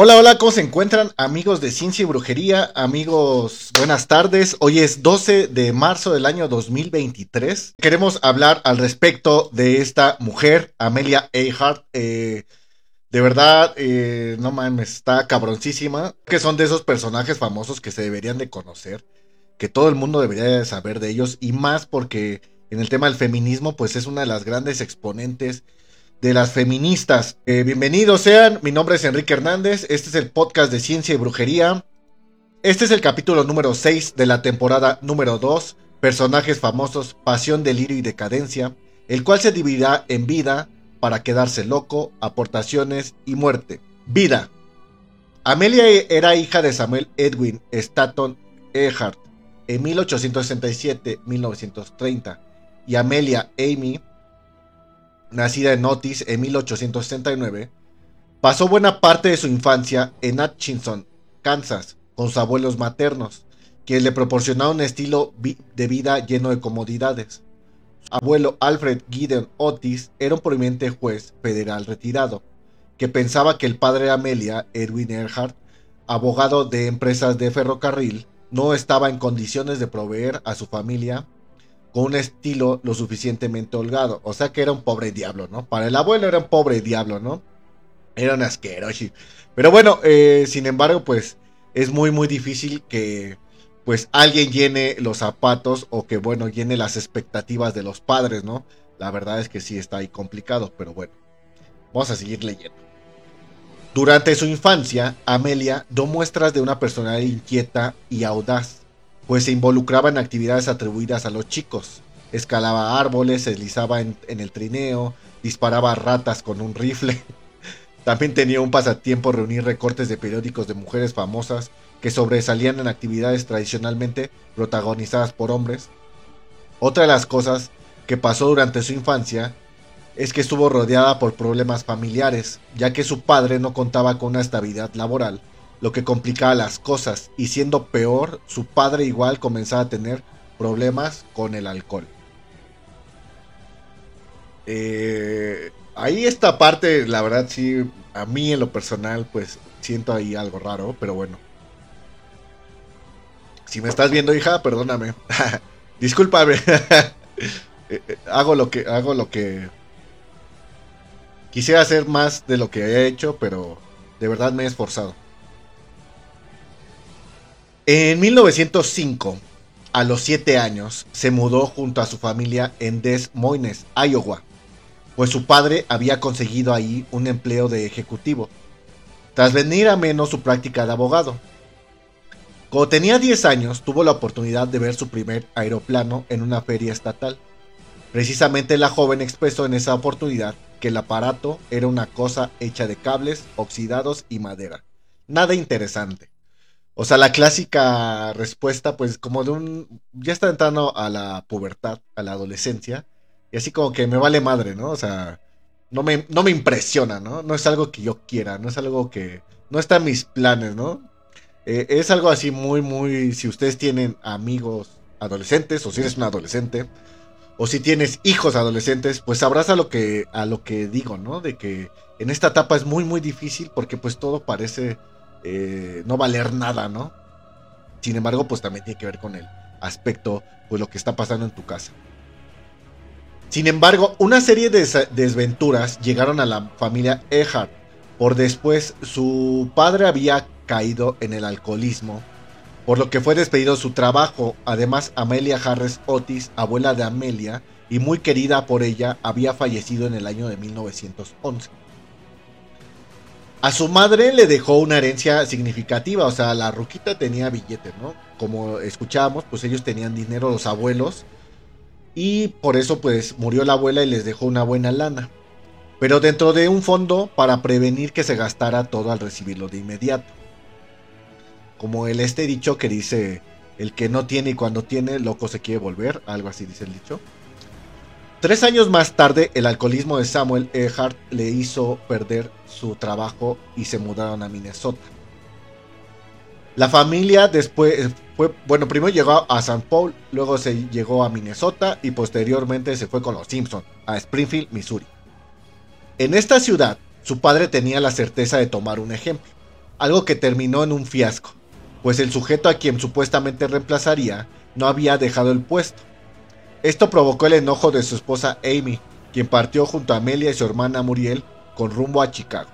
Hola, hola, ¿cómo se encuentran amigos de Ciencia y Brujería? Amigos, buenas tardes. Hoy es 12 de marzo del año 2023. Queremos hablar al respecto de esta mujer, Amelia Earhart. Eh, de verdad, eh, no mames, está cabroncísima. Que son de esos personajes famosos que se deberían de conocer. Que todo el mundo debería de saber de ellos. Y más porque en el tema del feminismo, pues es una de las grandes exponentes de las feministas. Eh, bienvenidos sean, mi nombre es Enrique Hernández, este es el podcast de Ciencia y Brujería. Este es el capítulo número 6 de la temporada número 2, Personajes famosos, Pasión, Delirio y Decadencia, el cual se dividirá en vida, para quedarse loco, aportaciones y muerte. Vida. Amelia era hija de Samuel Edwin Stanton Earhart en 1867-1930 y Amelia Amy nacida en Otis en 1869, pasó buena parte de su infancia en Atchison, Kansas, con sus abuelos maternos, quienes le proporcionaron un estilo de vida lleno de comodidades. Su abuelo Alfred Gideon Otis era un prominente juez federal retirado, que pensaba que el padre de Amelia, Edwin Earhart, abogado de empresas de ferrocarril, no estaba en condiciones de proveer a su familia con un estilo lo suficientemente holgado. O sea que era un pobre diablo, ¿no? Para el abuelo era un pobre diablo, ¿no? Era un asqueroso. Pero bueno, eh, sin embargo, pues es muy, muy difícil que pues alguien llene los zapatos o que, bueno, llene las expectativas de los padres, ¿no? La verdad es que sí está ahí complicado, pero bueno. Vamos a seguir leyendo. Durante su infancia, Amelia dio muestras de una personalidad inquieta y audaz pues se involucraba en actividades atribuidas a los chicos. Escalaba árboles, se deslizaba en, el trineo, disparaba ratas con un rifle. También tenía un pasatiempo reunir recortes de periódicos de mujeres famosas que sobresalían en actividades tradicionalmente protagonizadas por hombres. Otra de las cosas que pasó durante su infancia es que estuvo rodeada por problemas familiares, ya que su padre no contaba con una estabilidad laboral lo que complicaba las cosas y siendo peor, su padre igual comenzaba a tener problemas con el alcohol. Eh, ahí esta parte, la verdad sí, a mí en lo personal pues siento ahí algo raro, pero bueno. Si me estás viendo hija, perdóname. Discúlpame. Eh, eh, hago lo que hago lo que quisiera hacer más de lo que he hecho, pero de verdad me he esforzado. En 1905, a los 7 años, se mudó junto a su familia en Des Moines, Iowa, pues su padre había conseguido ahí un empleo de ejecutivo, tras venir a menos su práctica de abogado. Cuando tenía 10 años, tuvo la oportunidad de ver su primer aeroplano en una feria estatal. Precisamente la joven expresó en esa oportunidad que el aparato era una cosa hecha de cables, oxidados y madera. Nada interesante. O sea, la clásica respuesta, pues como de un... Ya está entrando a la pubertad, a la adolescencia, y así como que me vale madre, ¿no? O sea, no me, no me impresiona, ¿no? No es algo que yo quiera, no es algo que... No está en mis planes, ¿no? Eh, es algo así muy, muy... Si ustedes tienen amigos adolescentes, o si eres un adolescente, o si tienes hijos adolescentes, pues sabrás lo que, a lo que digo, ¿no? De que en esta etapa es muy, muy difícil porque pues todo parece eh, no valer nada, ¿no? Sin embargo, pues también tiene que ver con el aspecto, pues lo que está pasando en tu casa. Sin embargo, una serie de desventuras llegaron a la familia Earhart. Por después, su padre había caído en el alcoholismo, por lo que fue despedido de su trabajo. Además, Amelia Harris Otis, abuela de Amelia y muy querida por ella, había fallecido en el año de 1911. A su madre le dejó una herencia significativa, o sea, la ruquita tenía billetes, ¿no? Como escuchábamos, pues ellos tenían dinero los abuelos y por eso pues murió la abuela y les dejó una buena lana. Pero dentro de un fondo para prevenir que se gastara todo al recibirlo de inmediato. Como el este dicho que dice, el que no tiene y cuando tiene, loco se quiere volver, algo así dice el dicho. Tres años más tarde, el alcoholismo de Samuel Earhart le hizo perder su trabajo y se mudaron a Minnesota. La familia después fue, bueno, primero llegó a San Paul, luego se llegó a Minnesota y posteriormente se fue con los Simpson a Springfield, Missouri. En esta ciudad, su padre tenía la certeza de tomar un ejemplo. algo que terminó en un fiasco, pues el sujeto a quien supuestamente reemplazaría no había dejado el puesto. Esto provocó el enojo de su esposa Amy, quien partió junto a Amelia y su hermana Muriel con rumbo a Chicago.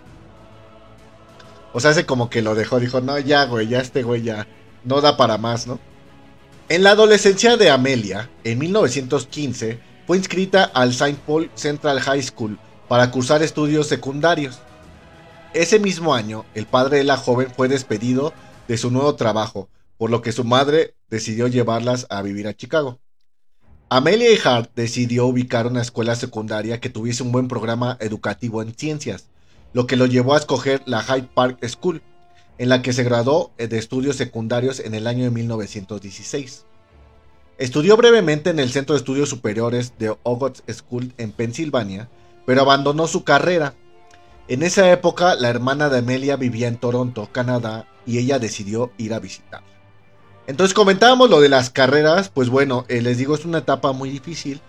O sea, hace como que lo dejó, dijo, no, ya, güey, ya este güey ya no da para más, ¿no? En la adolescencia de Amelia, en 1915, fue inscrita al St. Paul Central High School para cursar estudios secundarios. Ese mismo año, el padre de la joven fue despedido de su nuevo trabajo, por lo que su madre decidió llevarlas a vivir a Chicago. Amelia Hart decidió ubicar una escuela secundaria que tuviese un buen programa educativo en ciencias, lo que lo llevó a escoger la Hyde Park School, en la que se graduó de estudios secundarios en el año de 1916. Estudió brevemente en el Centro de Estudios Superiores de Ogot School en Pensilvania, pero abandonó su carrera. En esa época, la hermana de Amelia vivía en Toronto, Canadá, y ella decidió ir a visitar. Entonces comentábamos lo de las carreras, pues bueno, eh, les digo, es una etapa muy difícil.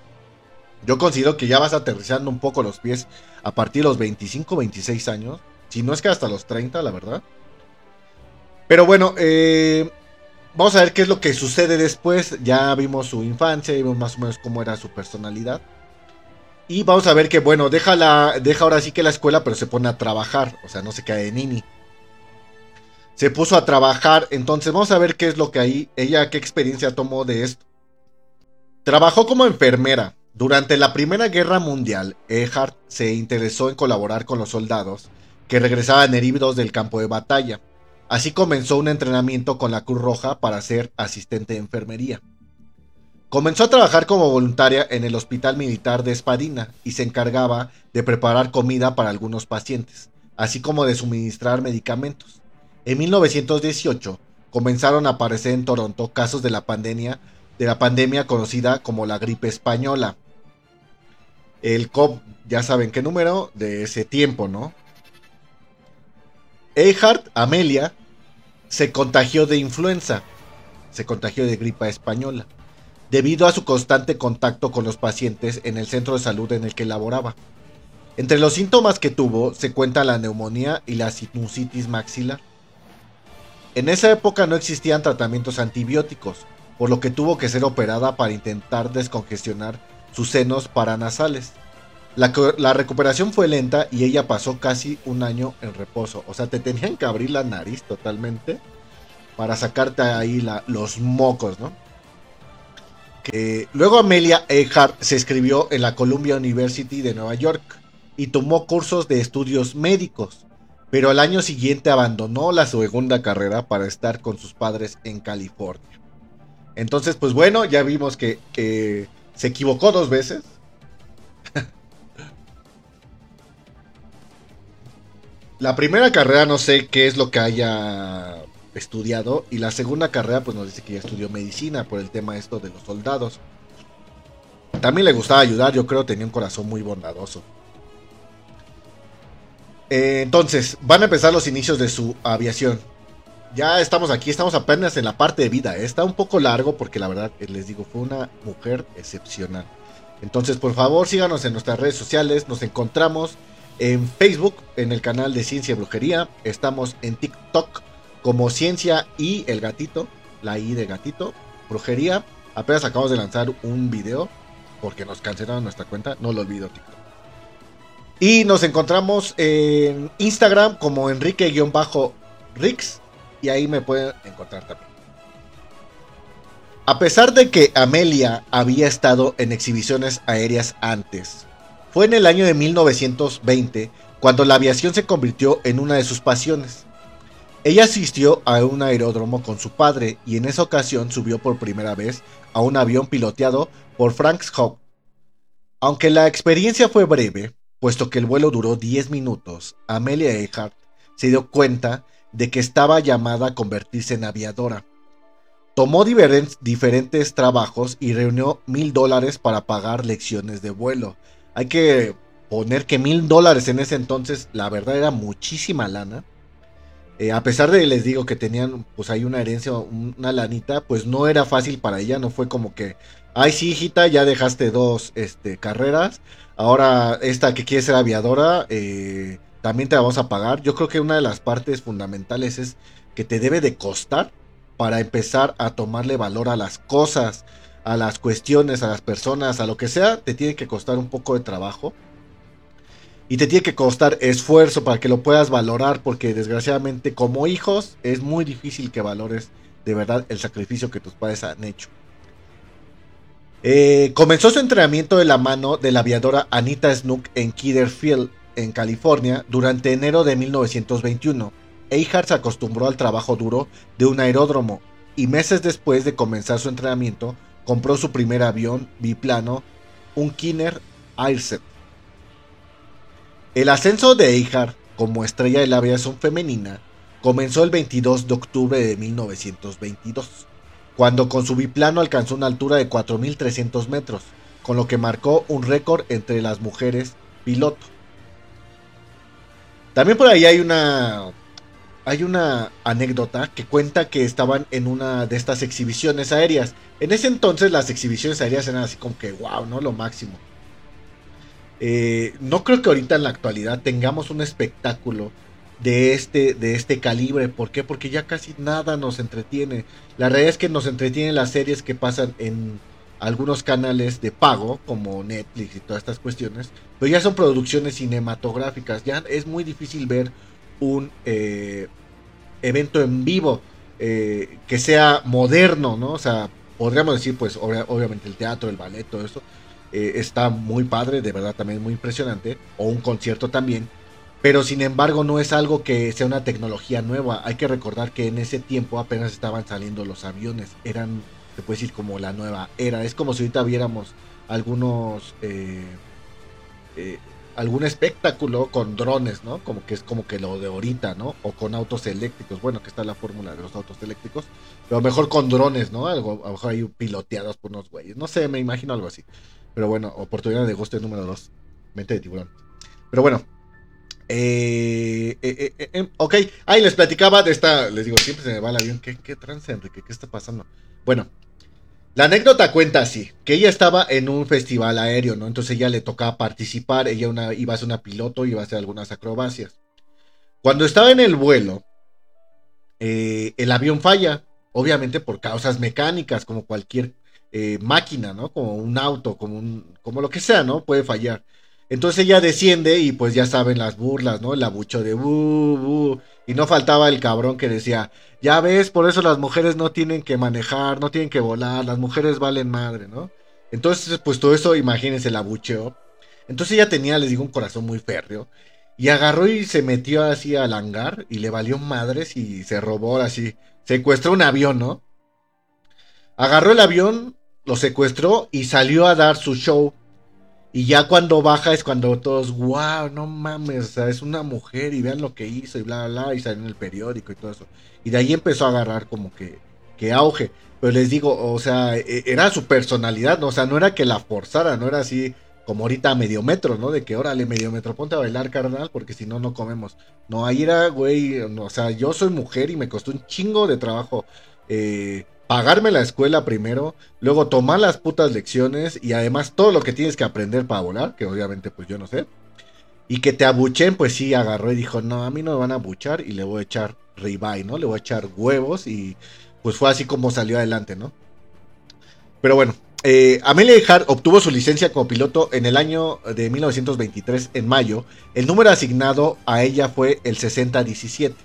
Yo considero que ya vas aterrizando un poco los pies a partir de los 25, 26 años, si no es que hasta los 30, la verdad. Pero bueno, eh, vamos a ver qué es lo que sucede después. Ya vimos su infancia, vimos más o menos cómo era su personalidad. Y vamos a ver que, bueno, deja, la, deja ahora sí que la escuela, pero se pone a trabajar. O sea, no se cae de nini. Se puso a trabajar. Entonces, vamos a ver qué es lo que ahí, ella, qué experiencia tomó de esto. Trabajó como enfermera. Durante la Primera Guerra Mundial, Ehart se interesó en colaborar con los soldados que regresaban heridos del campo de batalla. Así comenzó un entrenamiento con la Cruz Roja para ser asistente de enfermería. Comenzó a trabajar como voluntaria en el Hospital Militar de Espadina y se encargaba de preparar comida para algunos pacientes, así como de suministrar medicamentos. En 1918 comenzaron a aparecer en Toronto casos de la pandemia, de la pandemia conocida como la gripe española. El COP, ya saben qué número de ese tiempo, ¿no? Ehart Amelia se contagió de influenza, se contagió de gripa española debido a su constante contacto con los pacientes en el centro de salud en el que laboraba. Entre los síntomas que tuvo se cuenta la neumonía y la sinusitis maxilar. En esa época no existían tratamientos antibióticos, por lo que tuvo que ser operada para intentar descongestionar sus senos paranasales. La, recuperación fue lenta y ella pasó casi un año en reposo. O sea, te tenían que abrir la nariz totalmente para sacarte ahí los mocos, ¿no? luego Amelia Earhart se escribió en la Columbia University de Nueva York y tomó cursos de estudios médicos, pero al año siguiente abandonó la segunda carrera para estar con sus padres en California. Entonces, pues bueno, ya vimos que, se equivocó dos veces. la primera carrera no sé qué es lo que haya estudiado. Y la segunda carrera, pues nos dice que ya estudió medicina por el tema esto de los soldados. También le gustaba ayudar, yo creo, tenía un corazón muy bondadoso. Eh, entonces, van a empezar los inicios de su aviación. Ya estamos aquí, estamos apenas en la parte de vida. Está un poco largo porque la verdad, eh, les digo, fue una mujer excepcional. Entonces, por favor, síganos en nuestras redes sociales. Nos encontramos en Facebook, en el canal de Ciencia y Brujería. Estamos en TikTok como Ciencia y el Gatito, la I de Gatito, Brujería. Apenas acabamos de lanzar un video porque nos cancelaron nuestra cuenta, no lo olvido TikTok. Y nos encontramos en Instagram como Enrique-Rix y ahí me pueden encontrar también. A pesar de que Amelia había estado en exhibiciones aéreas antes, fue en el año de 1920 cuando la aviación se convirtió en una de sus pasiones. Ella asistió a un aeródromo con su padre y en esa ocasión subió por primera vez a un avión piloteado por Frank Hope. Aunque la experiencia fue breve, puesto que el vuelo duró 10 minutos, Amelia Earhart se dio cuenta de que estaba llamada a convertirse en aviadora. Tomó diferentes trabajos y reunió mil dólares para pagar lecciones de vuelo. Hay que poner que mil dólares en ese entonces, la verdad era muchísima lana. Eh, a pesar de les digo que tenían pues ahí una herencia, una lanita, pues no era fácil para ella, no fue como que, ay sí hijita, ya dejaste dos este, carreras, ahora esta que quiere ser aviadora, eh, también te la vamos a pagar. Yo creo que una de las partes fundamentales es que te debe de costar para empezar a tomarle valor a las cosas, a las cuestiones, a las personas, a lo que sea, te tiene que costar un poco de trabajo. Y te tiene que costar esfuerzo para que lo puedas valorar, porque desgraciadamente como hijos es muy difícil que valores de verdad el sacrificio que tus padres han hecho. Eh, comenzó su entrenamiento de la mano de la aviadora Anita Snook en Kidder Field, en California, durante enero de 1921. Eihart se acostumbró al trabajo duro de un aeródromo y meses después de comenzar su entrenamiento, compró su primer avión biplano, un Kinner Airset. El ascenso de Eihart como estrella de la aviación femenina comenzó el 22 de octubre de 1922 cuando con su biplano alcanzó una altura de 4.300 metros, con lo que marcó un récord entre las mujeres piloto. También por ahí hay una hay una anécdota que cuenta que estaban en una de estas exhibiciones aéreas. En ese entonces las exhibiciones aéreas eran así como que wow, ¿no? Lo máximo. Eh, no creo que ahorita en la actualidad tengamos un espectáculo de este, de este calibre. ¿Por qué? Porque ya casi nada nos entretiene. La realidad es que nos entretienen las series que pasan en algunos canales de pago, como Netflix y todas estas cuestiones, pero ya son producciones cinematográficas. Ya es muy difícil ver un eh, evento en vivo eh, que sea moderno, ¿no? O sea, podríamos decir, pues, obviamente el teatro, el ballet, todo eso. Eh, está muy padre, de verdad también muy impresionante, o un concierto también, pero sin embargo no es algo que sea una tecnología nueva. Hay que recordar que en ese tiempo apenas estaban saliendo los aviones. Eran, se puede decir, como la nueva era. Es como si ahorita viéramos algunos... Eh, eh, algún espectáculo con drones, ¿no? Como que es como que lo de ahorita, ¿no? O con autos eléctricos. Bueno, que está la fórmula de los autos eléctricos. Pero mejor con drones, ¿no? Algo, a lo mejor ahí piloteados por unos güeyes. No sé, me imagino algo así. Pero bueno, oportunidad de gusto número 2. Mente de tiburón. Pero bueno, eh, eh, eh, em, ok, ahí les platicaba de esta. Les digo, siempre se me va el avión. ¿Qué, qué trance, Enrique? ¿Qué está pasando? Bueno, la anécdota cuenta así: que ella estaba en un festival aéreo, ¿no? Entonces ella le tocaba participar. Ella una, iba a ser una piloto, iba a hacer algunas acrobacias. Cuando estaba en el vuelo, el avión falla, obviamente por causas mecánicas, como cualquier máquina, ¿no? Como un auto, como, un, como lo que sea, ¿no? Puede fallar. Entonces ella desciende y pues ya saben las burlas, ¿no? El abucho de bu, Y no faltaba el cabrón que decía, ya ves, por eso las mujeres no tienen que manejar, no tienen que volar, las mujeres valen madre, ¿no? Entonces, pues todo eso, imagínense el abucheo. Entonces ella tenía, les digo, un corazón muy férreo. Y agarró y se metió así al hangar y le valió madres y se robó así. Secuestró un avión, ¿no? Agarró el avión, lo secuestró y salió a dar su show y ya cuando baja es cuando todos, wow, no mames, o sea, es una mujer y vean lo que hizo y bla, bla, bla, y salió en el periódico y todo eso. Y de ahí empezó a agarrar como que, que auge. Pero les digo, o sea, e, era su personalidad, ¿no? O sea, no era que la forzara, no era así como ahorita a medio metro, ¿no? De que órale, medio metro, ponte a bailar, carnal, porque si no, no comemos. No, ahí era, güey, o sea, yo soy mujer y me costó un chingo de trabajo eh, pagarme la escuela primero, luego tomar las putas lecciones y además todo lo que tienes que aprender para volar, que obviamente pues yo no sé. Y que te abuchen, pues sí, agarró y dijo, no, a mí no me van a abuchar y le voy a echar ribeye, ¿no? Le voy a echar huevos y pues fue así como salió adelante, ¿no? Pero bueno, eh, Amelia Earhart obtuvo su licencia como piloto en el año de 1923, en mayo. El número asignado a ella fue el 6017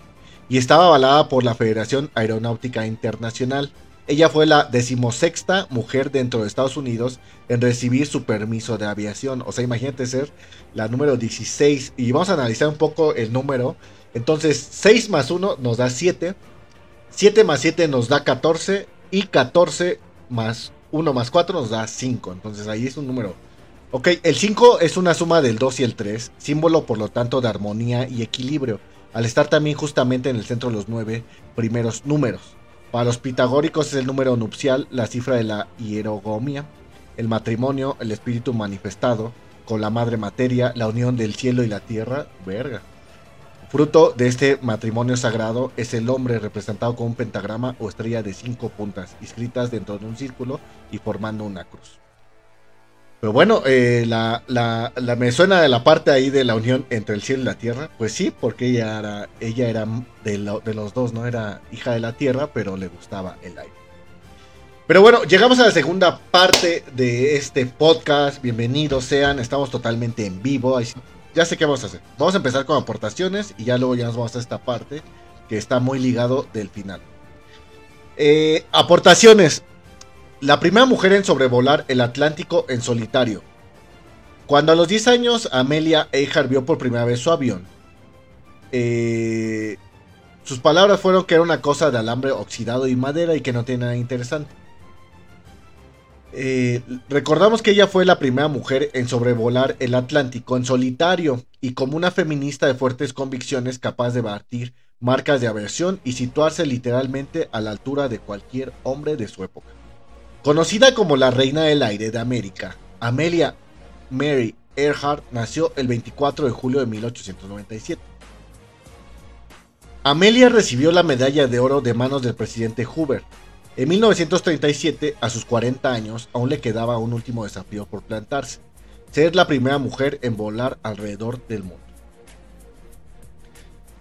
y estaba avalada por la Federación Aeronáutica Internacional. Ella fue la decimosexta mujer dentro de Estados Unidos en recibir su permiso de aviación. O sea, imagínate ser la número 16. Y vamos a analizar un poco el número. Entonces, 6 más 1 nos da 7. 7 más 7 nos da 14. Y 14 más 1 más 4 nos da 5. Entonces ahí es un número. Ok, el 5 es una suma del 2 y el 3. Símbolo por lo tanto de armonía y equilibrio. Al estar también justamente en el centro de los 9 primeros números. Para los pitagóricos es el número nupcial, la cifra de la hierogomia, el matrimonio, el espíritu manifestado, con la madre materia, la unión del cielo y la tierra, verga. Fruto de este matrimonio sagrado es el hombre representado con un pentagrama o estrella de cinco puntas, inscritas dentro de un círculo y formando una cruz. Pero bueno, eh, la, la, me suena de la parte ahí de la unión entre el cielo y la tierra. Pues sí, porque ella era, ella era de, los dos, ¿no? Era hija de la tierra, pero le gustaba el aire. Pero bueno, llegamos a la segunda parte de este podcast. Bienvenidos sean, estamos totalmente en vivo. Ya sé qué vamos a hacer. Vamos a empezar con aportaciones y ya luego ya nos vamos a esta parte que está muy ligado del final. Eh, aportaciones. La primera mujer en sobrevolar el Atlántico en solitario. Cuando a los 10 años Amelia Earhart vio por primera vez su avión, eh, sus palabras fueron que era una cosa de alambre oxidado y madera y que no tiene nada interesante. Eh, recordamos que ella fue la primera mujer en sobrevolar el Atlántico en solitario y como una feminista de fuertes convicciones capaz de batir marcas de aversión y situarse literalmente a la altura de cualquier hombre de su época. Conocida como la Reina del Aire de América, Amelia Mary Earhart nació el 24 de julio de 1897. Amelia recibió la medalla de oro de manos del presidente Hoover. En 1937, a sus 40 años, aún le quedaba un último desafío por plantarse, ser la primera mujer en volar alrededor del mundo.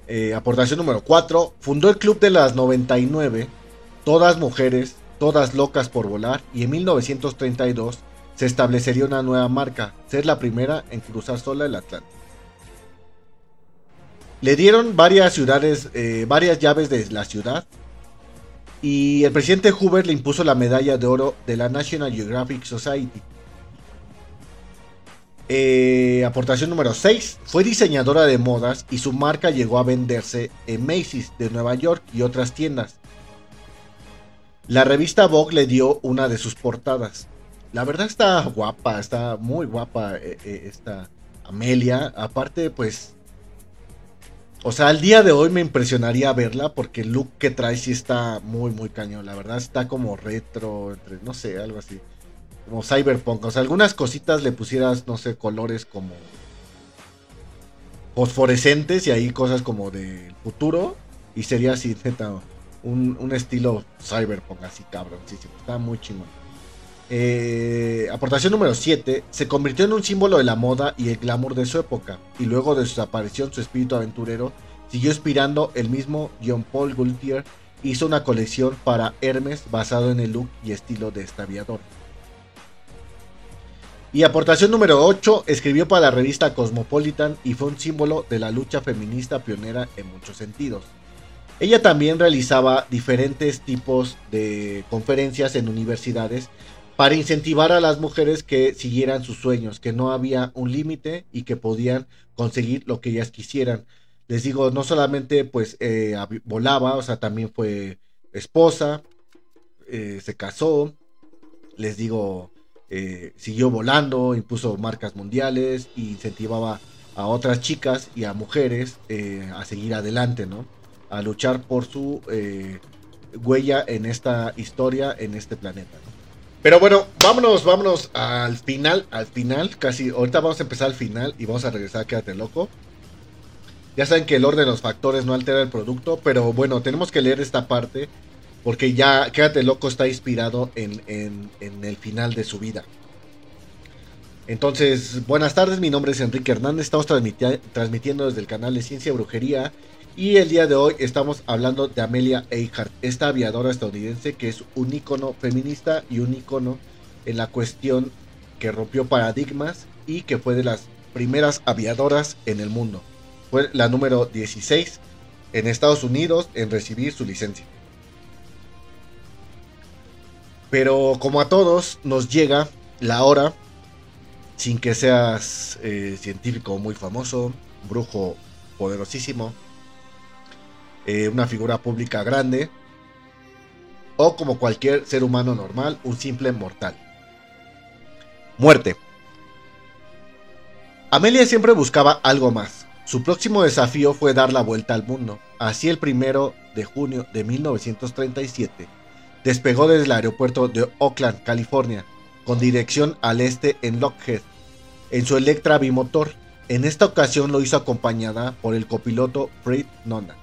Eh, aportación número 4. Fundó el Club de las 99, todas mujeres, todas locas por volar, y en 1932 se establecería una nueva marca, ser la primera en cruzar sola el Atlántico. Le dieron varias ciudades, eh, varias llaves de la ciudad, y el presidente Hoover le impuso la medalla de oro de la National Geographic Society. Eh, aportación número 6. Fue diseñadora de modas y su marca llegó a venderse en Macy's de Nueva York y otras tiendas. La revista Vogue le dio una de sus portadas. La verdad está guapa, está muy guapa eh, eh, esta Amelia. Aparte, pues... O sea, al día de hoy me impresionaría verla porque el look que trae sí está muy, muy cañón. La verdad está como retro, entre, no sé, algo así. Como cyberpunk. O sea, algunas cositas le pusieras, no sé, colores como fosforescentes y ahí cosas como del futuro. Y sería así, neta, un, estilo cyberpunk así sí, está muy chingón. Eh, aportación número 7. Se convirtió en un símbolo de la moda y el glamour de su época. Y luego de su aparición, su espíritu aventurero siguió inspirando el mismo John Paul Gaultier. Hizo una colección para Hermes basado en el look y estilo de este aviador. Y aportación número 8, escribió para la revista Cosmopolitan y fue un símbolo de la lucha feminista pionera en muchos sentidos. Ella también realizaba diferentes tipos de conferencias en universidades para incentivar a las mujeres que siguieran sus sueños, que no había un límite y que podían conseguir lo que ellas quisieran. Les digo, no solamente pues eh, volaba, o sea, también fue esposa, eh, se casó, les digo, eh, siguió volando, impuso marcas mundiales incentivaba a otras chicas y a mujeres a seguir adelante, ¿no? A luchar por su eh, huella en esta historia, en este planeta. Pero bueno, vámonos, vámonos al final, al final, casi, ahorita vamos a empezar al final y vamos a regresar a Quédate Loco. Ya saben que el orden de los factores no altera el producto, pero bueno, tenemos que leer esta parte porque ya Quédate Loco está inspirado en, en el final de su vida. Entonces, buenas tardes, mi nombre es Enrique Hernández, estamos transmitiendo desde el canal de Ciencia Brujería y el día de hoy estamos hablando de Amelia Earhart, esta aviadora estadounidense que es un ícono feminista y un ícono en la cuestión que rompió paradigmas y que fue de las primeras aviadoras en el mundo. Fue la número 16 en Estados Unidos en recibir su licencia. Pero como a todos nos llega la hora, sin que seas eh, científico muy famoso, brujo poderosísimo, eh, una figura pública grande, o como cualquier ser humano normal, un simple mortal. Muerte. Amelia siempre buscaba algo más. Su próximo desafío fue dar la vuelta al mundo. Así el primero de junio de 1937 despegó desde el aeropuerto de Oakland, California, con dirección al este en Lockheed, en su Electra bimotor. En esta ocasión lo hizo acompañada por el copiloto Fred Nona.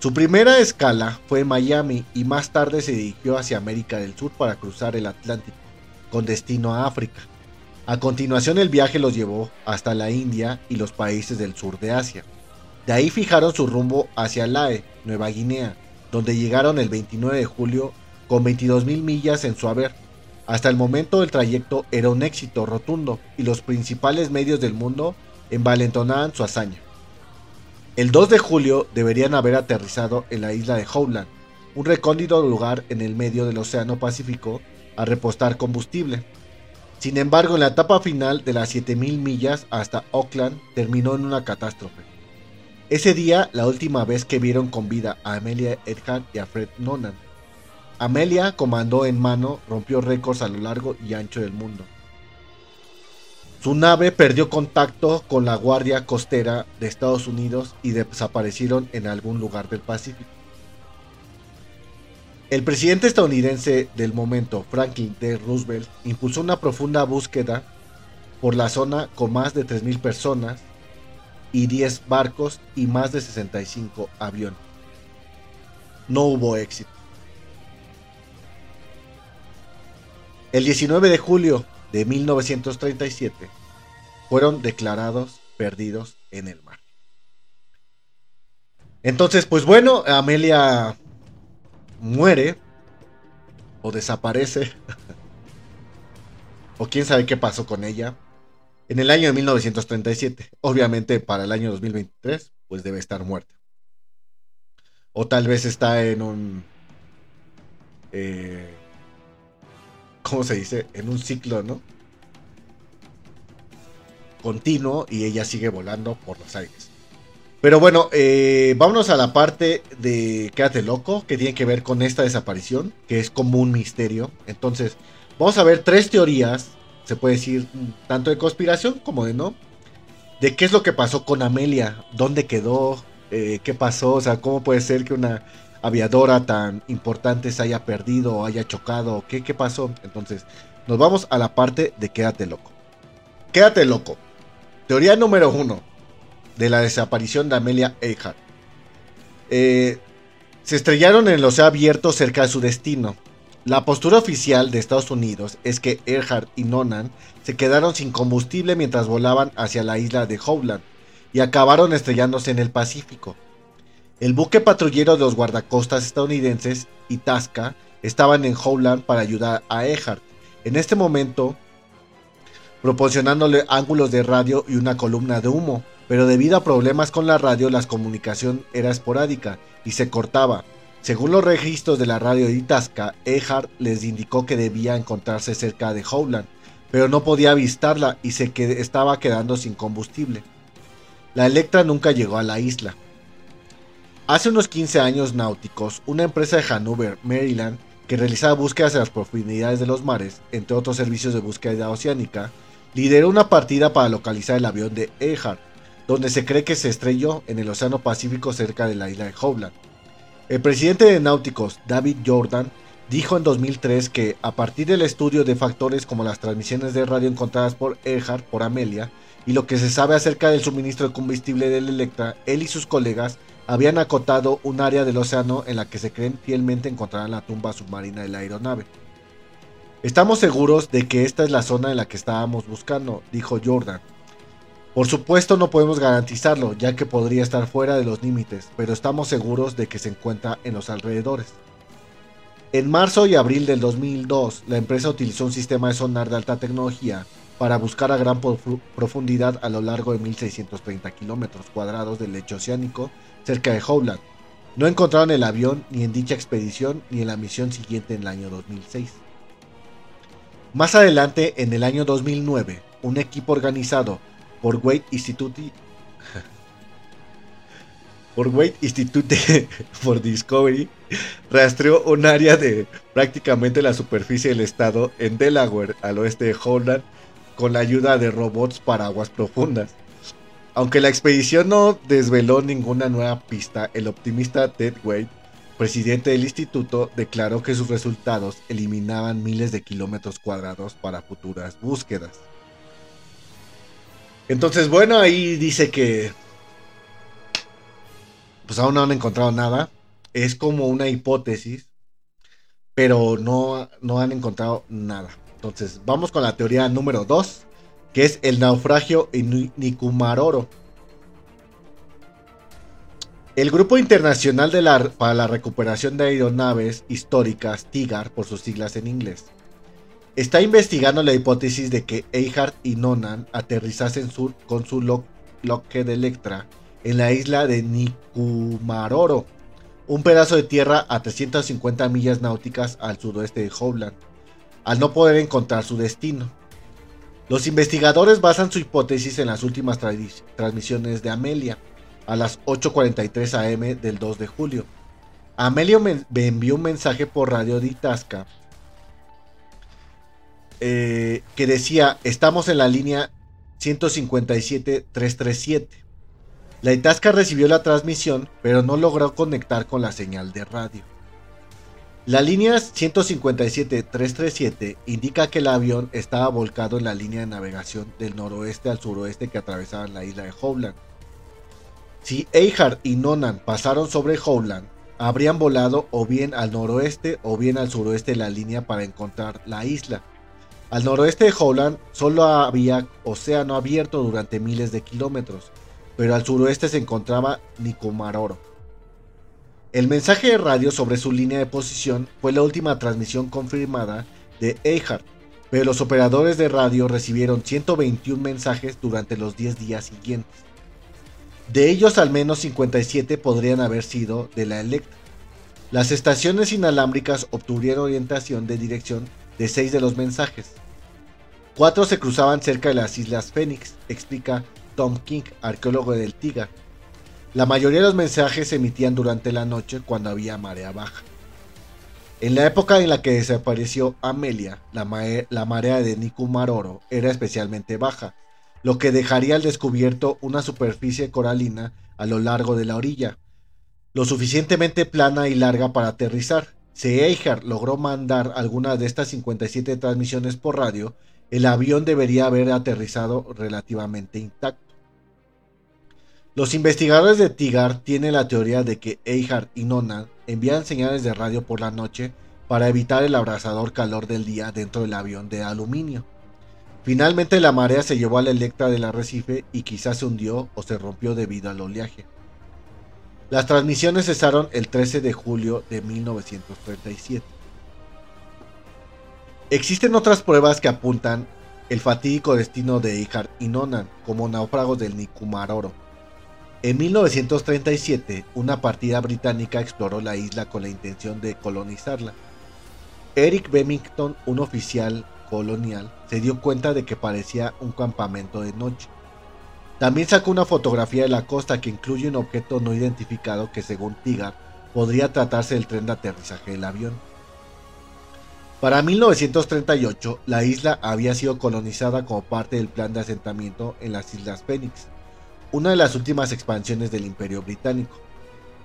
Su primera escala fue en Miami y más tarde se dirigió hacia América del Sur para cruzar el Atlántico, con destino a África. A continuación el viaje los llevó hasta la India y los países del sur de Asia. De ahí fijaron su rumbo hacia Lae, Nueva Guinea, donde llegaron el 29 de julio con 22.000 millas en su haber. Hasta el momento el trayecto era un éxito rotundo y los principales medios del mundo envalentonaban su hazaña. El 2 de julio deberían haber aterrizado en la isla de Howland, un recóndito lugar en el medio del Océano Pacífico, a repostar combustible. Sin embargo, en la etapa final de las 7000 millas hasta Auckland terminó en una catástrofe. Ese día, la última vez que vieron con vida a Amelia Earhart y a Fred Nonan. Amelia, comandó en mano, rompió récords a lo largo y ancho del mundo. Su nave perdió contacto con la Guardia Costera de Estados Unidos y desaparecieron en algún lugar del Pacífico. El presidente estadounidense del momento, Franklin D. Roosevelt, impulsó una profunda búsqueda por la zona con más de 3.000 personas y 10 barcos y más de 65 aviones. No hubo éxito. El 19 de julio de 1937 fueron declarados perdidos en el mar. Entonces, pues bueno, Amelia muere o desaparece o quién sabe qué pasó con ella en el año de 1937. Obviamente para el año 2023 pues debe estar muerta. O tal vez está en un... Eh, ¿Cómo se dice? En un ciclo, ¿no? Continuo y ella sigue volando por los aires. Pero bueno, eh, vámonos a la parte de Quédate loco, que tiene que ver con esta desaparición, que es como un misterio. Entonces, vamos a ver tres teorías, se puede decir tanto de conspiración como de no, de qué es lo que pasó con Amelia, dónde quedó, eh, qué pasó, o sea, cómo puede ser que una aviadora tan importante se haya perdido o haya chocado, qué, qué pasó. Entonces, nos vamos a la parte de Quédate loco. Quédate loco. Teoría número uno de la desaparición de Amelia Earhart. Eh, se estrellaron en el océano abierto cerca de su destino. La postura oficial de Estados Unidos es que Earhart y Nonan se quedaron sin combustible mientras volaban hacia la isla de Howland y acabaron estrellándose en el Pacífico. El buque patrullero de los guardacostas estadounidenses, Itasca, estaban en Howland para ayudar a Earhart. En este momento, proporcionándole ángulos de radio y una columna de humo, pero debido a problemas con la radio la comunicación era esporádica y se cortaba. Según los registros de la radio de Itasca, Ehart les indicó que debía encontrarse cerca de Howland, pero no podía avistarla y se estaba quedando sin combustible. La Electra nunca llegó a la isla. Hace unos 15 años náuticos, una empresa de Hanover, Maryland, que realizaba búsquedas en las profundidades de los mares, entre otros servicios de búsqueda oceánica, lideró una partida para localizar el avión de Ehart donde se cree que se estrelló en el Océano Pacífico cerca de la isla de Howland. El presidente de Náuticos, David Jordan, dijo en 2003 que a partir del estudio de factores como las transmisiones de radio encontradas por Earhart por Amelia y lo que se sabe acerca del suministro de combustible del Electra, él y sus colegas habían acotado un área del océano en la que se creen fielmente encontrarán la tumba submarina de la aeronave. Estamos seguros de que esta es la zona en la que estábamos buscando, dijo Jordan. Por supuesto no podemos garantizarlo, ya que podría estar fuera de los límites, pero estamos seguros de que se encuentra en los alrededores. En marzo y abril del 2002, la empresa utilizó un sistema de sonar de alta tecnología para buscar a gran profundidad a lo largo de 1630 kilómetros cuadrados del lecho oceánico cerca de Howland. No encontraron el avión ni en dicha expedición ni en la misión siguiente en el año 2006. Más adelante, en el año 2009, un equipo organizado por Wade Institute por Wade Institute for Discovery rastreó un área de prácticamente la superficie del estado en Delaware, al oeste de Holland, con la ayuda de robots para aguas profundas. Aunque la expedición no desveló ninguna nueva pista, el optimista Ted Wade, presidente del instituto, declaró que sus resultados eliminaban miles de kilómetros cuadrados para futuras búsquedas. Entonces, bueno, ahí dice que pues aún no han encontrado nada. Es como una hipótesis, pero no, no han encontrado nada. Entonces, vamos con la teoría número 2, que es el naufragio en Nikumaroro. El Grupo Internacional para la Recuperación de Aeronaves Históricas, TIGAR por sus siglas en inglés, está investigando la hipótesis de que Eihart y Nonan aterrizasen con su Lockheed Electra en la isla de Nikumaroro, un pedazo de tierra a 350 millas náuticas al sudoeste de Howland, al no poder encontrar su destino. Los investigadores basan su hipótesis en las últimas transmisiones de Amelia, a las 8.43 am del 2 de julio. Amelia me, envió un mensaje por radio de Itasca eh, que decía, estamos en la línea 157-337. La Itasca recibió la transmisión, pero no logró conectar con la señal de radio. La línea 157-337 indica que el avión estaba volcado en la línea de navegación del noroeste al suroeste que atravesaba la isla de Howland. Si Eihard y Nonan pasaron sobre Howland, habrían volado o bien al noroeste o bien al suroeste de la línea para encontrar la isla. Al noroeste de Howland solo había océano abierto durante miles de kilómetros, pero al suroeste se encontraba Nikumaroro. El mensaje de radio sobre su línea de posición fue la última transmisión confirmada de Eihart, pero los operadores de radio recibieron 121 mensajes durante los 10 días siguientes. De ellos al menos 57 podrían haber sido de la Electra. Las estaciones inalámbricas obtuvieron orientación de dirección de seis de los mensajes. Cuatro se cruzaban cerca de las Islas Phoenix, explica Tom King, arqueólogo del Tiga. La mayoría de los mensajes se emitían durante la noche cuando había marea baja. En la época en la que desapareció Amelia, la, marea de Nikumaroro era especialmente baja, lo que dejaría al descubierto una superficie coralina a lo largo de la orilla, lo suficientemente plana y larga para aterrizar. Si Eichhardt logró mandar alguna de estas 57 transmisiones por radio, el avión debería haber aterrizado relativamente intacto. Los investigadores de Tigar tienen la teoría de que Eichhardt y Nona envían señales de radio por la noche para evitar el abrasador calor del día dentro del avión de aluminio. Finalmente la marea se llevó a la Electra del arrecife y quizás se hundió o se rompió debido al oleaje. Las transmisiones cesaron el 13 de julio de 1937. Existen otras pruebas que apuntan el fatídico destino de Ihar y Nonan como náufragos del Nikumaroro. En 1937, una partida británica exploró la isla con la intención de colonizarla. Eric Bemington, un oficial colonial, se dio cuenta de que parecía un campamento de noche. También sacó una fotografía de la costa que incluye un objeto no identificado que según Tigar podría tratarse del tren de aterrizaje del avión. Para 1938, la isla había sido colonizada como parte del plan de asentamiento en las Islas Phoenix, una de las últimas expansiones del Imperio Británico.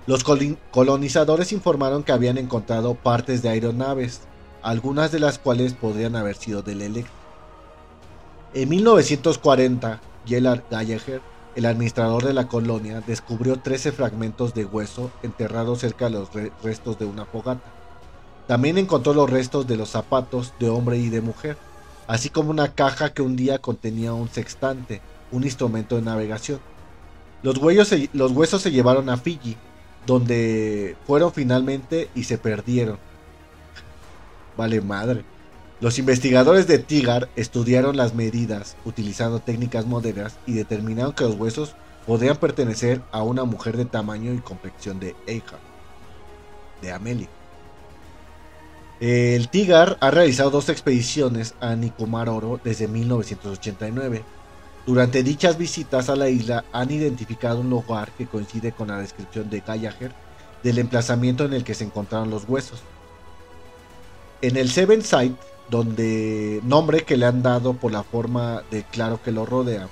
Los colonizadores informaron que habían encontrado partes de aeronaves, algunas de las cuales podrían haber sido del Electra. En 1940, Gellard Gallagher, el administrador de la colonia, descubrió 13 fragmentos de hueso enterrados cerca de los restos de una fogata. También encontró los restos de los zapatos de hombre y de mujer, así como una caja que un día contenía un sextante, un instrumento de navegación. Los, huesos se llevaron a Fiji, donde fueron finalmente y se perdieron. Vale madre. Los investigadores de Tigar estudiaron las medidas utilizando técnicas modernas y determinaron que los huesos podrían pertenecer a una mujer de tamaño y complexión de Eihart, de Amelia. El Tigar ha realizado dos expediciones a Nikumaroro desde 1989. Durante dichas visitas a la isla han identificado un lugar que coincide con la descripción de Gallagher del emplazamiento en el que se encontraron los huesos. En el Seven Site, donde nombre que le han dado por la forma de claro que lo rodea,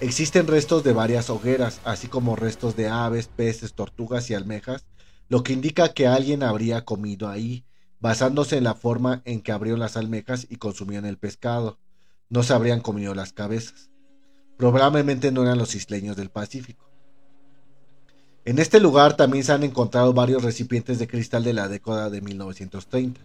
existen restos de varias hogueras, así como restos de aves, peces, tortugas y almejas, lo que indica que alguien habría comido ahí basándose en la forma en que abrieron las almejas y consumían el pescado. No se habrían comido las cabezas. Probablemente no eran los isleños del Pacífico. En este lugar también se han encontrado varios recipientes de cristal de la década de 1930.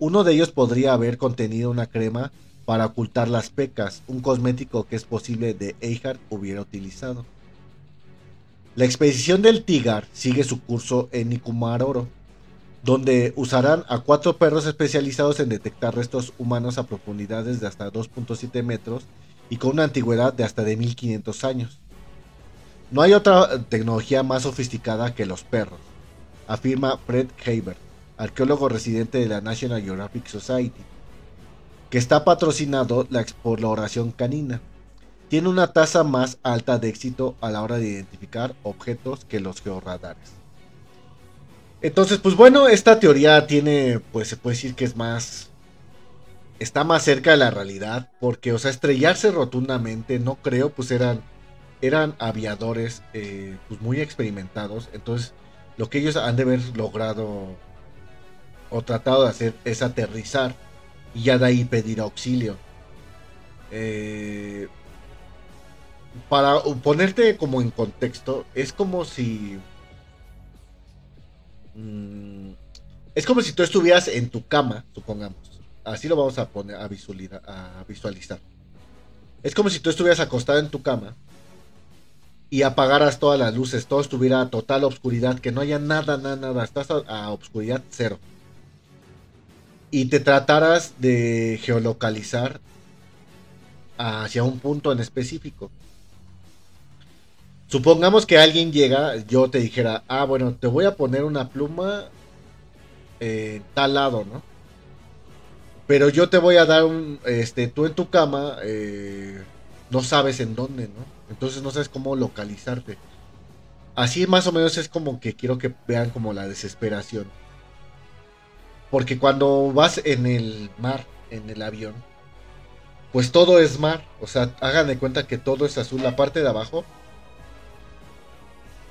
Uno de ellos podría haber contenido una crema para ocultar las pecas, un cosmético que es posible de Eihard hubiera utilizado. La expedición del Tigar sigue su curso en Nikumaroro, donde usarán a cuatro perros especializados en detectar restos humanos a profundidades de hasta 2.7 metros y con una antigüedad de hasta de 1500 años. No hay otra tecnología más sofisticada que los perros, afirma Fred Haber, arqueólogo residente de la National Geographic Society, que está patrocinado la exploración canina tiene una tasa más alta de éxito a la hora de identificar objetos que los georradares. Entonces, pues bueno, esta teoría tiene, pues se puede decir que es más, está más cerca de la realidad, porque, o sea, estrellarse rotundamente, no creo, pues eran, eran aviadores, eh, pues muy experimentados, entonces, lo que ellos han de haber logrado o tratado de hacer es aterrizar y ya de ahí pedir auxilio. Eh, para ponerte como en contexto, es como si... Mm, es como si tú estuvieras en tu cama, supongamos. Así lo vamos a poner a visualizar. Es como si tú estuvieras acostado en tu cama y apagaras todas las luces, todo estuviera a total oscuridad, que no haya nada, nada, nada. Estás a, a oscuridad cero. Y te trataras de geolocalizar hacia un punto en específico. Supongamos que alguien llega, yo te dijera, ah, bueno, te voy a poner una pluma en tal lado, ¿no? Pero yo te voy a dar un, este, tú en tu cama, eh, no sabes en dónde, ¿no? Entonces no sabes cómo localizarte. Así más o menos es como que quiero que vean como la desesperación. Porque cuando vas en el mar, en el avión, pues todo es mar. O sea, hagan de cuenta que todo es azul. La parte de abajo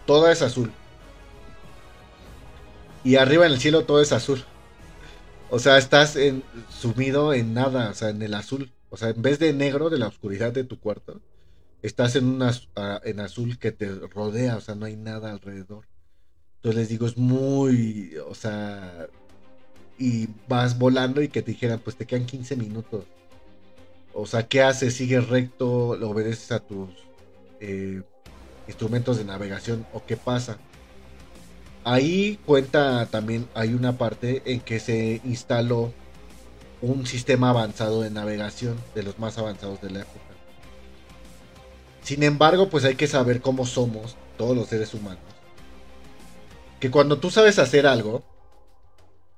toda es azul. Y arriba en el cielo todo es azul. O sea, estás en, sumido en nada, o sea, en el azul. O sea, en vez de negro, de la oscuridad de tu cuarto, estás en, una, ah, azul que te rodea, o sea, no hay nada alrededor. Entonces les digo, es muy, o sea, y vas volando y que te dijeran, pues te quedan 15 minutos. O sea, ¿qué haces? ¿Sigues recto? ¿Le obedeces a tus eh, instrumentos de navegación o qué pasa. Ahí cuenta también, hay una parte en que se instaló un sistema avanzado de navegación, de los más avanzados de la época. Sin embargo, pues hay que saber cómo somos todos los seres humanos. Que cuando tú sabes hacer algo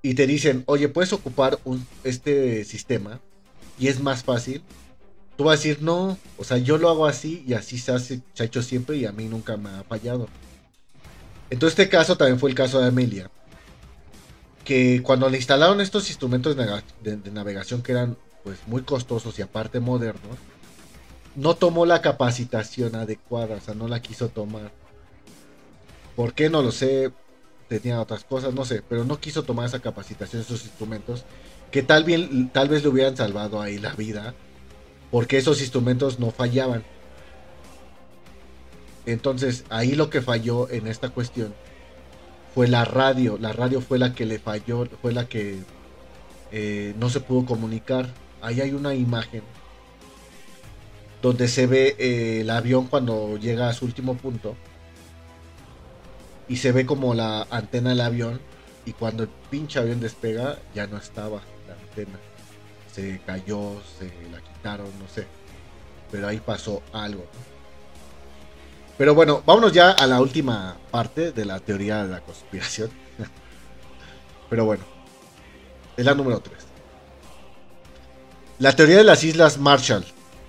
y te dicen, oye, puedes ocupar este sistema y es más fácil, tú vas a decir, no, o sea, yo lo hago así y así se, hace, se ha hecho siempre y a mí nunca me ha fallado. Entonces este caso también fue el caso de Amelia. Que cuando le instalaron estos instrumentos de, navegación que eran pues muy costosos y aparte modernos, no tomó la capacitación adecuada, o sea, no la quiso tomar. ¿Por qué? No lo sé, tenía otras cosas, no sé, pero no quiso tomar esa capacitación, esos instrumentos, que tal, bien, tal vez le hubieran salvado ahí la vida porque esos instrumentos no fallaban. Entonces, ahí lo que falló en esta cuestión fue la radio. La radio fue la que le falló, fue la que eh, no se pudo comunicar. Ahí hay una imagen donde se ve eh, el avión cuando llega a su último punto. Y se ve como la antena del avión. Y cuando el pinche avión despega, ya no estaba la antena se cayó, se la quitaron, no sé. Pero ahí pasó algo. Pero bueno, vámonos ya a la última parte de la teoría de la conspiración. Pero bueno, es la número 3. La teoría de las Islas Marshall.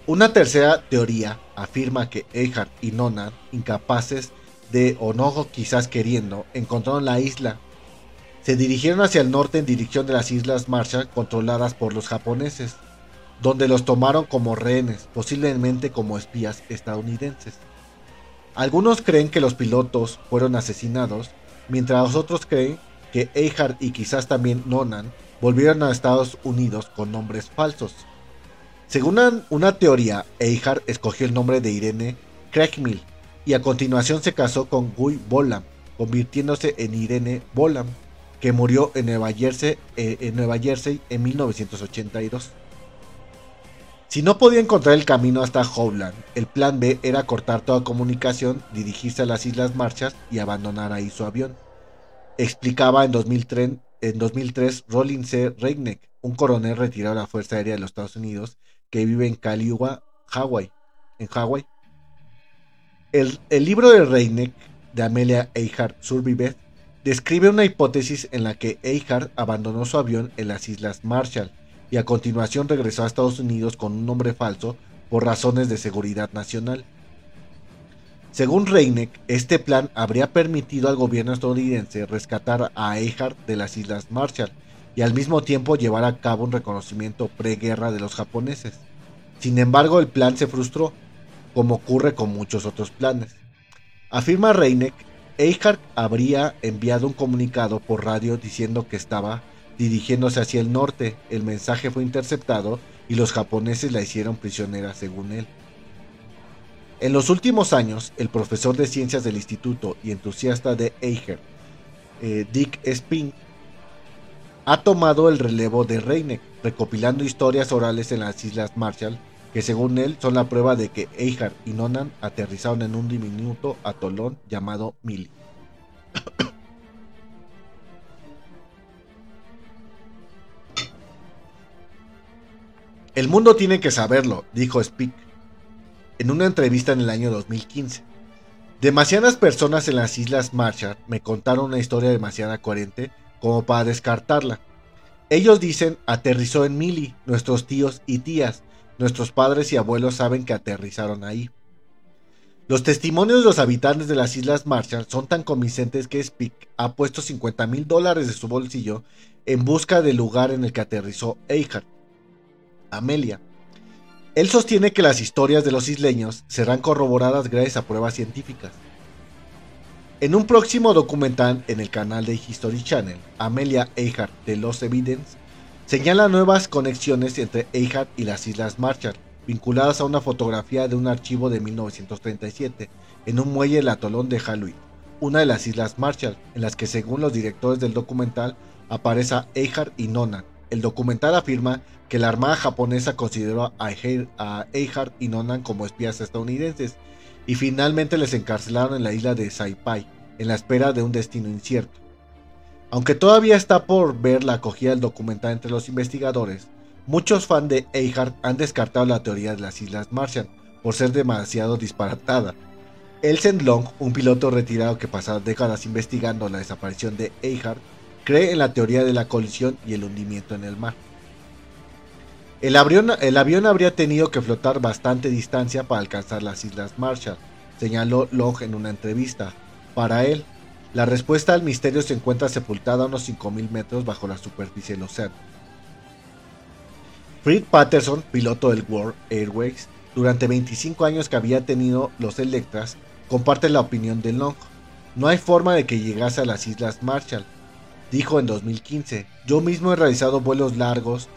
Una tercera teoría afirma que Eihard y Nonan, incapaces de o no quizás queriendo, encontraron la isla se dirigieron hacia el norte en dirección de las Islas Marshall controladas por los japoneses, donde los tomaron como rehenes, posiblemente como espías estadounidenses. Algunos creen que los pilotos fueron asesinados, mientras otros creen que Eihard y quizás también Nonan volvieron a Estados Unidos con nombres falsos. Según una, teoría, Eihard escogió el nombre de Irene Craigmill y a continuación se casó con Guy Bolam, convirtiéndose en Irene Bolam que murió en Nueva Jersey, eh, en, Nueva Jersey en 1982. Si no podía encontrar el camino hasta Howland, el plan B era cortar toda comunicación, dirigirse a las Islas Marshall y abandonar ahí su avión. Explicaba en 2003, en 2003 Rollin C. Reigneck, un coronel retirado de la Fuerza Aérea de los Estados Unidos que vive en Kaliua, Hawaii. En Hawái. El, libro de Reigneck de Amelia Earhart Surviveth describe una hipótesis en la que Earhart abandonó su avión en las Islas Marshall y a continuación regresó a Estados Unidos con un nombre falso por razones de seguridad nacional. Según Reineck, este plan habría permitido al gobierno estadounidense rescatar a Earhart de las Islas Marshall y al mismo tiempo llevar a cabo un reconocimiento preguerra de los japoneses. Sin embargo, el plan se frustró, como ocurre con muchos otros planes. Afirma Reineck, Earhart habría enviado un comunicado por radio diciendo que estaba dirigiéndose hacia el norte. El mensaje fue interceptado y los japoneses la hicieron prisionera según él. En los últimos años, el profesor de ciencias del instituto y entusiasta de Eicher, eh, Dick Spink, ha tomado el relevo de Reineck, recopilando historias orales en las Islas Marshall, que según él son la prueba de que Eihart y Nonan aterrizaron en un diminuto atolón llamado Mili. El mundo tiene que saberlo, dijo Speak en una entrevista en el año 2015. Demasiadas personas en las Islas Marshall me contaron una historia demasiado coherente como para descartarla. Ellos dicen aterrizó en Mili, nuestros tíos y tías, nuestros padres y abuelos saben que aterrizaron ahí. Los testimonios de los habitantes de las Islas Marshall son tan convincentes que Speak ha puesto 50 mil dólares de su bolsillo en busca del lugar en el que aterrizó Eihart. Amelia. Él sostiene que las historias de los isleños serán corroboradas gracias a pruebas científicas. En un próximo documental en el canal de History Channel, Amelia Earhart de Los Evidence señala nuevas conexiones entre Earhart y las Islas Marshall, vinculadas a una fotografía de un archivo de 1937 en un muelle del atolón de Haluit, una de las Islas Marshall, en las que según los directores del documental aparece Earhart y Nona. El documental afirma que la Armada japonesa consideró a Eihart y Nonan como espías estadounidenses y finalmente les encarcelaron en la isla de Saipai, en la espera de un destino incierto. Aunque todavía está por ver la acogida del documental entre los investigadores, muchos fans de Eihart han descartado la teoría de las Islas Martian por ser demasiado disparatada. Elsen Long, un piloto retirado que pasó décadas investigando la desaparición de Eihart, cree en la teoría de la colisión y el hundimiento en el mar. El avión, habría tenido que flotar bastante distancia para alcanzar las Islas Marshall, señaló Long en una entrevista. Para él, la respuesta al misterio se encuentra sepultada a unos 5.000 metros bajo la superficie del océano. Fred Patterson, piloto del World Airways, durante 25 años que había tenido los Electras, comparte la opinión de Long. No hay forma de que llegase a las Islas Marshall, dijo en 2015. Yo mismo he realizado vuelos largos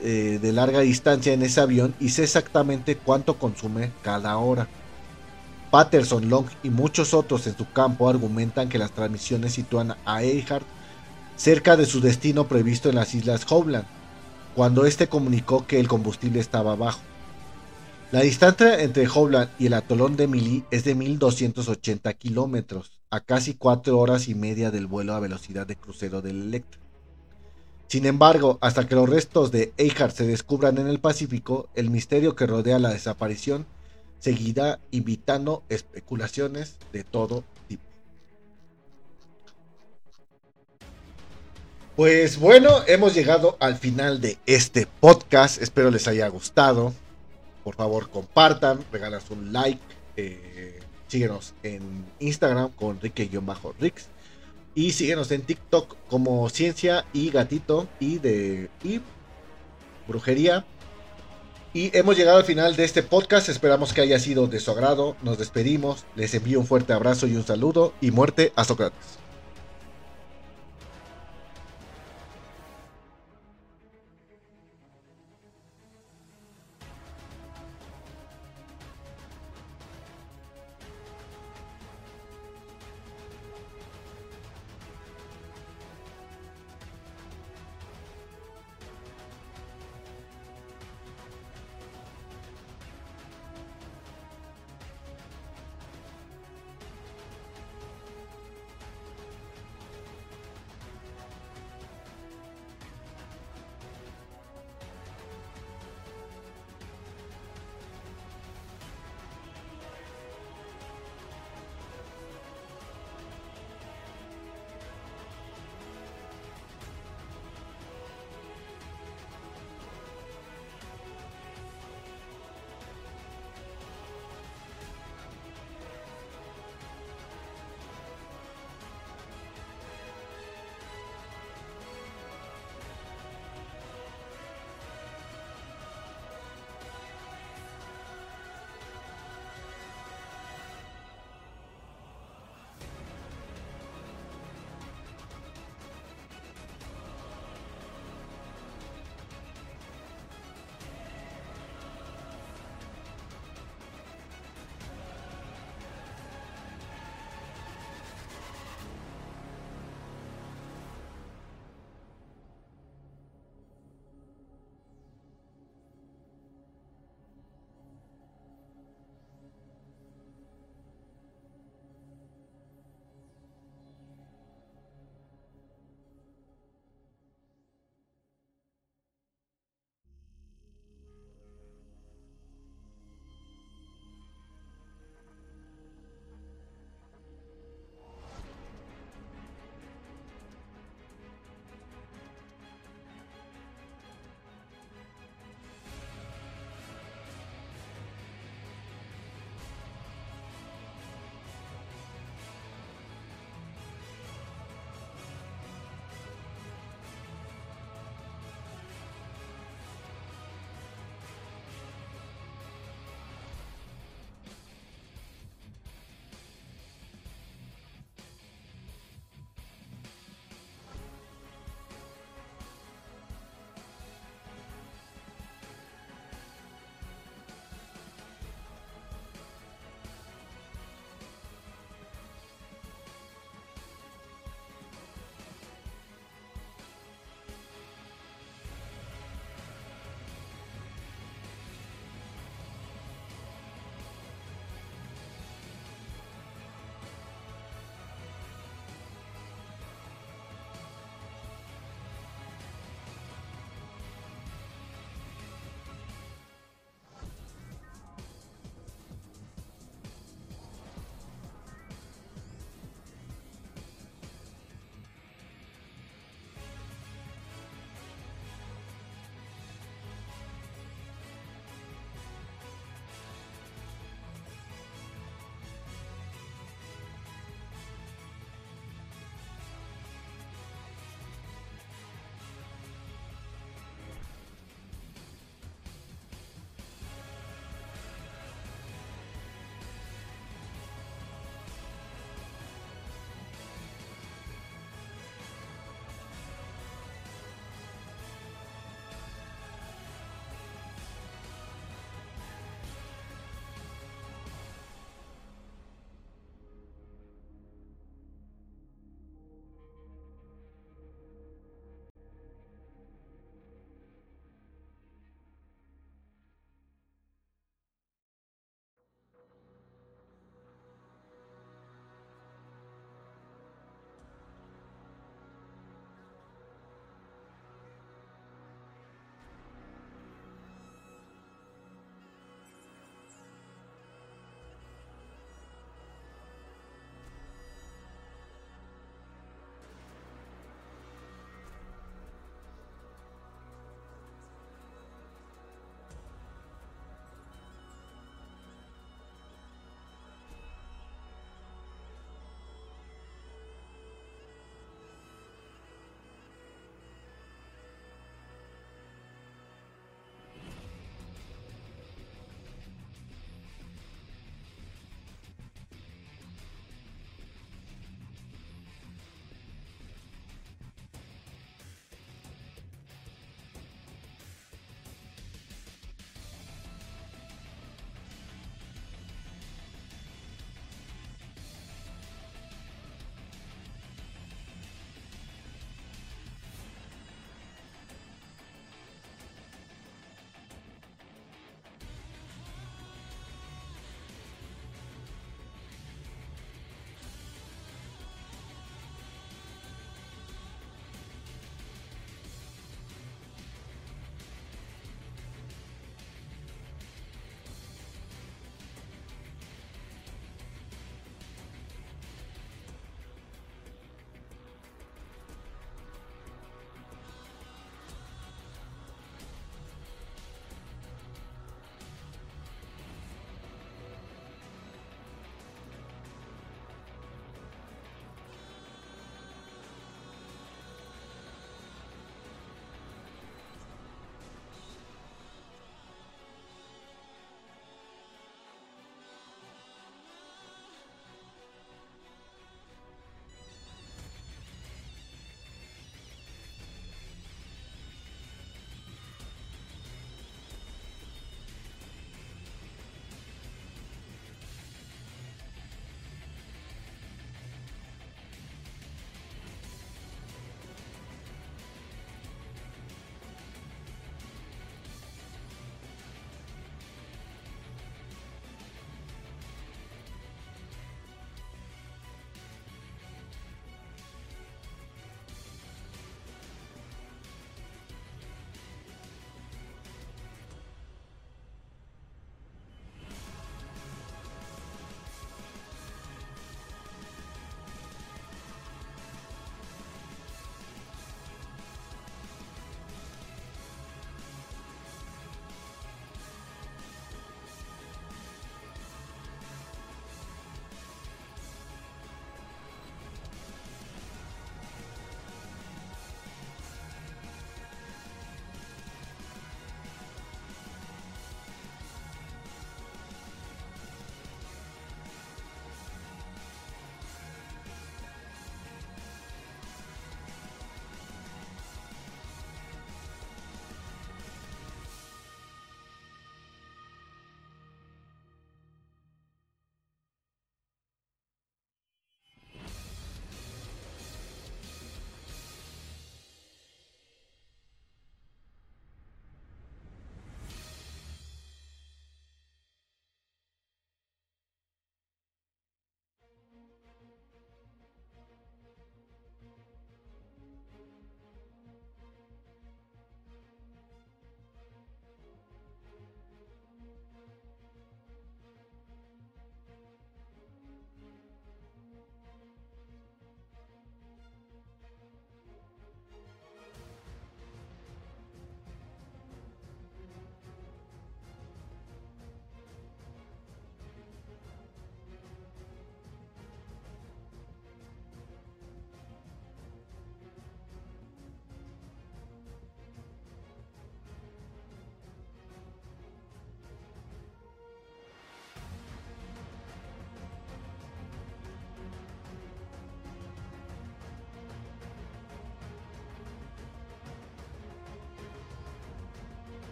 eh, de larga distancia en ese avión y sé exactamente cuánto consume cada hora. Patterson, Long y muchos otros en su campo argumentan que las transmisiones sitúan a Eihart cerca de su destino previsto en las islas Howland, cuando este comunicó que el combustible estaba bajo. La distancia entre Howland y el atolón de Mili es de 1280 kilómetros, a casi 4 horas y media del vuelo a velocidad de crucero del Electra. Sin embargo, hasta que los restos de Eihart se descubran en el Pacífico, el misterio que rodea la desaparición seguirá invitando especulaciones de todo tipo. Pues bueno, hemos llegado al final de este podcast. Espero les haya gustado. Por favor, compartan, regalas un like. Eh, síguenos en Instagram con Rique-Rix. Y síguenos en TikTok como Ciencia y Gatito y de y Brujería. Y hemos llegado al final de este podcast. Esperamos que haya sido de su agrado. Nos despedimos. Les envío un fuerte abrazo y un saludo. Y muerte a Sócrates.